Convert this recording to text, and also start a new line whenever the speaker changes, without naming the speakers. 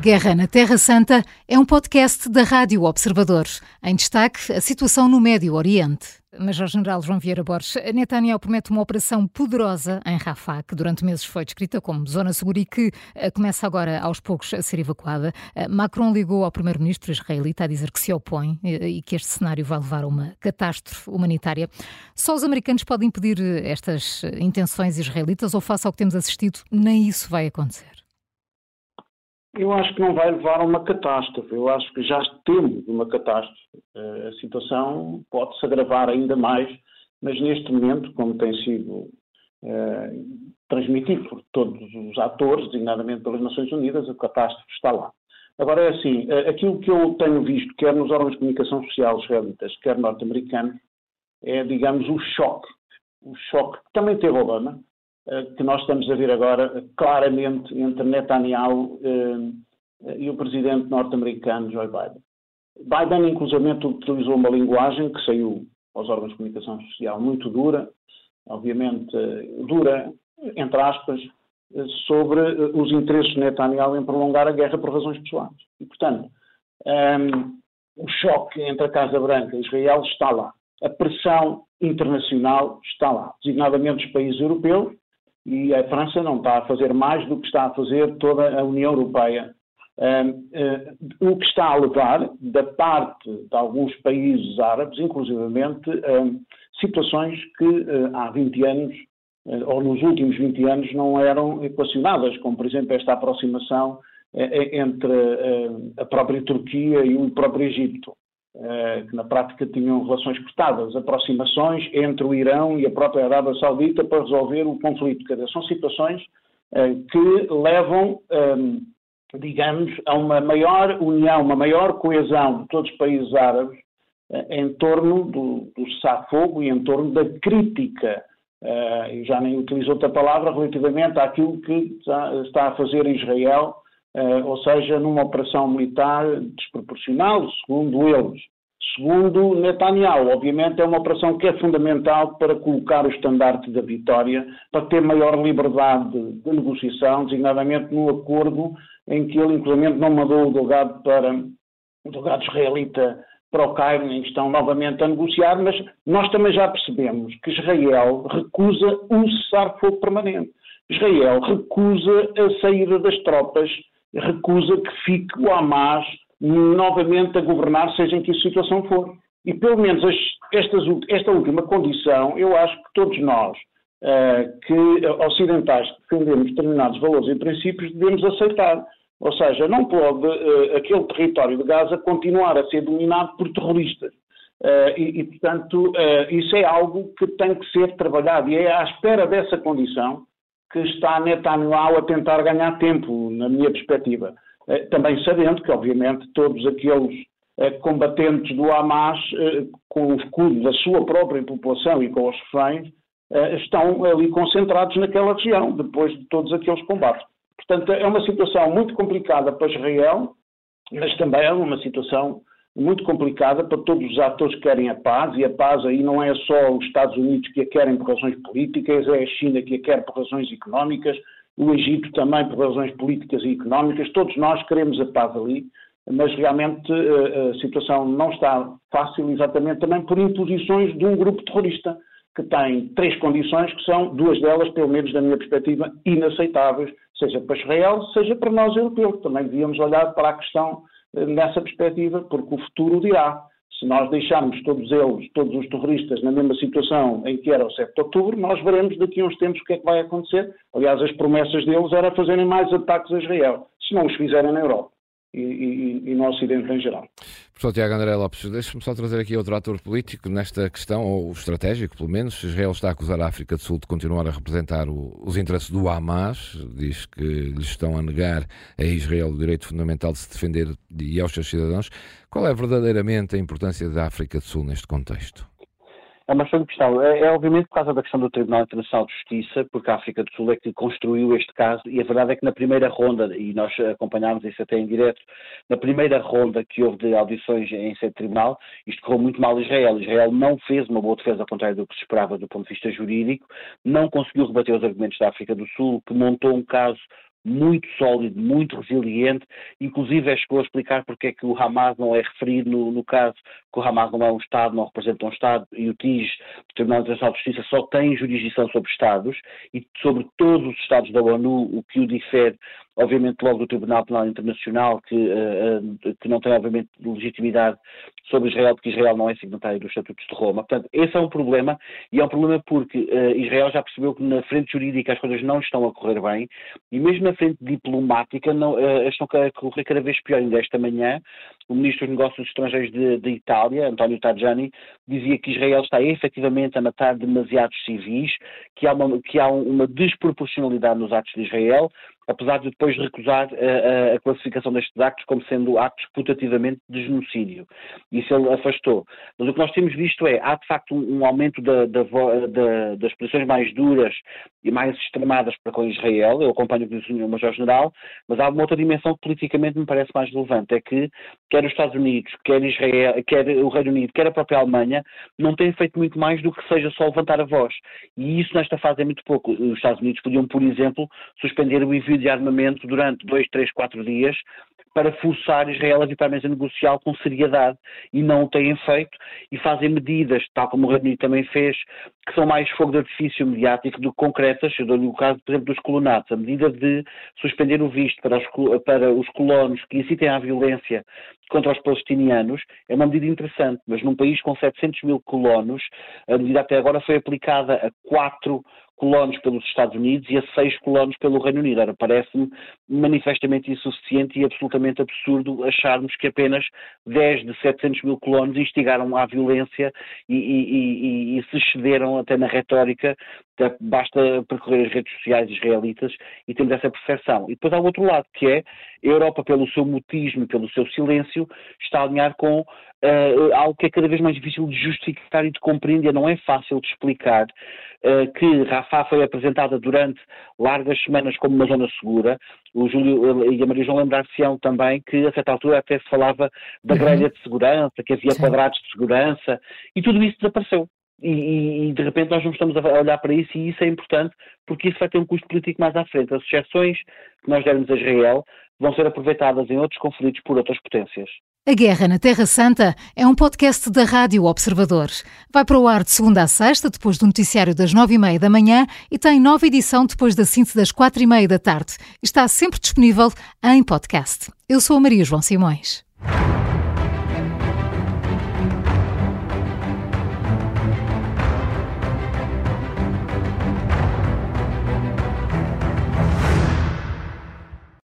Guerra na Terra Santa é um podcast da Rádio Observador. Em destaque, a situação no Médio Oriente. Major-General João Vieira Borges, Netanyahu promete uma operação poderosa em Rafah, que durante meses foi descrita como zona segura e que uh, começa agora aos poucos a ser evacuada. Uh, Macron ligou ao primeiro-ministro israelita a dizer que se opõe uh, e que este cenário vai levar a uma catástrofe humanitária. Só os americanos podem impedir estas intenções israelitas ou, face ao que temos assistido, nem isso vai acontecer?
Eu acho que não vai levar a uma catástrofe. Eu acho que já temos uma catástrofe. Eh, a situação pode-se agravar ainda mais, mas neste momento, como tem sido eh, transmitido por todos os atores, designadamente pelas Nações Unidas, a catástrofe está lá. Agora é assim, eh, aquilo que eu tenho visto, quer nos órgãos de comunicação social israelitas, quer norte-americanos, é, digamos, o choque. O choque que também teve Obama, que nós estamos a ver agora claramente entre Netanyahu eh, e o presidente norte-americano Joe Biden. Biden, inclusive, utilizou uma linguagem que saiu aos órgãos de comunicação social muito dura, obviamente eh, dura, entre aspas, sobre os interesses de Netanyahu em prolongar a guerra por razões pessoais. E, portanto, um, ehm, o choque entre a Casa Branca e Israel está lá. A pressão internacional está lá, designadamente os países europeus, e a França não está a fazer mais do que está a fazer toda a União Europeia. Um, uh, o que está a levar, da parte de alguns países árabes, inclusivamente, um, situações que uh, há 20 anos, uh, ou nos últimos 20 anos, não eram equacionadas, como, por exemplo, esta aproximação entre a própria Turquia e o próprio Egito. Eh, que na prática tinham relações cortadas, aproximações entre o Irão e a própria Arábia Saudita para resolver o conflito. Quer são situações eh, que levam, ehm, digamos, a uma maior união, uma maior coesão de todos os países árabes eh, em torno do, do cessar-fogo e em torno da crítica eu já nem utilizo outra palavra relativamente àquilo que está, a fazer Israel Uh, ou seja, numa operação militar desproporcional, segundo eles. Segundo Netanyahu, obviamente é uma operação que é fundamental para colocar o estandarte da vitória, para ter maior liberdade de, de negociação, designadamente no acordo em que ele, inclusive, não mandou o delegado para o delegado israelita para o Cairo, em que estão novamente a negociar, mas nós também já percebemos que Israel recusa um cessar-fogo permanente. Israel recusa a saída das tropas recusa que fique o Hamas novamente a governar, seja em que situação for. E pelo menos estas, esta última condição, eu acho que todos nós, uh, que ocidentais defendemos determinados valores e princípios, devemos aceitar. Ou seja, não pode uh, aquele território de Gaza continuar a ser dominado por terroristas. Uh, e, e, portanto, isso é algo que tem que ser trabalhado. E é à espera dessa condição que está Netanyahu a tentar ganhar tempo, na minha perspectiva. Eh, também sabendo que, obviamente, todos aqueles eh, combatentes do Hamas, eh, com o escudo da sua própria população e com os reféns, estão ali concentrados naquela região, depois de todos aqueles combates. Portanto, é uma situação muito complicada para Israel, mas também é uma situação muito complicada para todos os atores que querem a paz, e a paz aí não é só os Estados Unidos que a querem por razões políticas, é a China que a quer por razões económicas, o Egito também por razões políticas e económicas, todos nós queremos a paz ali, mas realmente eh, a situação não está fácil exatamente também por imposições de um grupo terrorista que tem três condições que são, duas delas, pelo menos da minha perspectiva, inaceitáveis, seja para Israel, seja para nós europeus. Também devíamos olhar para a questão nessa perspectiva, porque o futuro dirá. Se nós deixarmos todos eles, todos os terroristas, na mesma situação em que era o 7 de outubro, nós veremos daqui a uns tempos o que é que vai acontecer. Aliás, as promessas deles era fazerem mais ataques a Israel, se não os fizerem na Europa e, e, e, no Ocidente em geral.
Professor Tiago André Lopes, deixe-me só trazer aqui outro ator político nesta questão, ou estratégico pelo menos. Israel está a acusar a África do Sul de continuar a representar o, os interesses do Hamas, diz que lhes estão a negar a Israel o direito fundamental de se defender e aos seus cidadãos. Qual é verdadeiramente a importância da África do Sul neste contexto?
É uma excelente questão. É, é, obviamente por causa da questão do Tribunal Internacional de Justiça, porque a África do Sul é que construiu este caso e a verdade é que na primeira ronda, e nós acompanhámos isso até em direto, na primeira ronda que houve de audições em sede tribunal, isto correu muito mal a Israel. Israel não fez uma boa defesa ao contrário do que se esperava do ponto de vista jurídico, não conseguiu rebater os argumentos da África do Sul, que montou um caso muito sólido, muito resiliente, inclusive chegou a explicar porque é que o Hamas não é referido no, no caso, que o Hamas não é um Estado, não representa um Estado, e o TIJ, o Tribunal Internacional de Justiça, só tem jurisdição sobre Estados, e sobre todos os Estados da ONU, o que o difere obviamente logo do Tribunal Penal Internacional, que, uh, que não tem obviamente legitimidade sobre Israel, porque Israel não é signatário dos Estatutos de Roma. Portanto, esse é um problema, e é um problema porque uh, Israel já percebeu que na frente jurídica as coisas não estão a correr bem, e mesmo na frente diplomática não, uh, estão a correr cada vez pior. Ainda esta manhã, o Ministro dos Negócios Estrangeiros de Itália, António Tajani, dizia que Israel está efetivamente a matar demasiados civis, que há uma, que há uma desproporcionalidade nos atos de Israel, apesar de depois recusar a, eh, a, a, classificação destes actos como sendo actos putativamente de genocídio. Isso ele afastou. Mas o que nós temos visto é, há de facto um, um aumento da, da, da, das posições mais duras e mais extremadas para com Israel, eu acompanho o que o Major-General, mas há uma outra dimensão que politicamente me parece mais relevante, é que quer os Estados Unidos, quer Israel, quer o Reino Unido, quer a própria Alemanha, não têm feito muito mais do que seja só levantar a voz. E isso nesta fase é muito pouco. Os Estados Unidos podiam, por exemplo, suspender o envio de armamento durante dois, três, quatro dias para forçar Israel a vir para a mesa negocial com seriedade e não o têm feito e fazem medidas, tal como o Reino Unido também fez, que são mais fogo de artifício mediático do que concretas. Eu dou-lhe o caso, por exemplo, dos colonatos. A medida de suspender o visto para os, para os colonos que incitem à violência contra os palestinianos é uma medida interessante, mas num país com 700 mil colonos, a medida até agora foi aplicada a quatro colonos pelos Estados Unidos e a seis colonos pelo Reino Unido. Ora, parece-me manifestamente insuficiente e absolutamente absurdo acharmos que apenas 10 de 700 mil colonos instigaram à violência e, e, e, e se excederam até na retórica. Basta percorrer as redes sociais israelitas e temos essa percepção. E depois há o outro lado, que é a Europa, pelo seu mutismo e pelo seu silêncio, está a alinhar com uh, algo que é cada vez mais difícil de justificar e de compreender, não é fácil de explicar, uh, que Rafah foi apresentada durante largas semanas como uma zona segura. O Júlio e a Maria João lembrar-se-ão também que a certa altura até se falava da uhum. grelha de segurança, que havia Sim. quadrados de segurança, e tudo isso desapareceu. E, e, de repente nós não estamos a olhar para isso e isso é importante porque isso vai ter um custo político mais à frente. As exceções que nós dermos a Israel vão ser aproveitadas em outros conflitos por outras potências.
A Guerra na Terra Santa é um podcast da Rádio Observador. Vai para o ar de segunda a sexta, depois do noticiário das nove e meia da manhã e tem nova edição depois da síntese das quatro e meia da tarde. Está sempre disponível em podcast. Eu sou a Maria João Simões.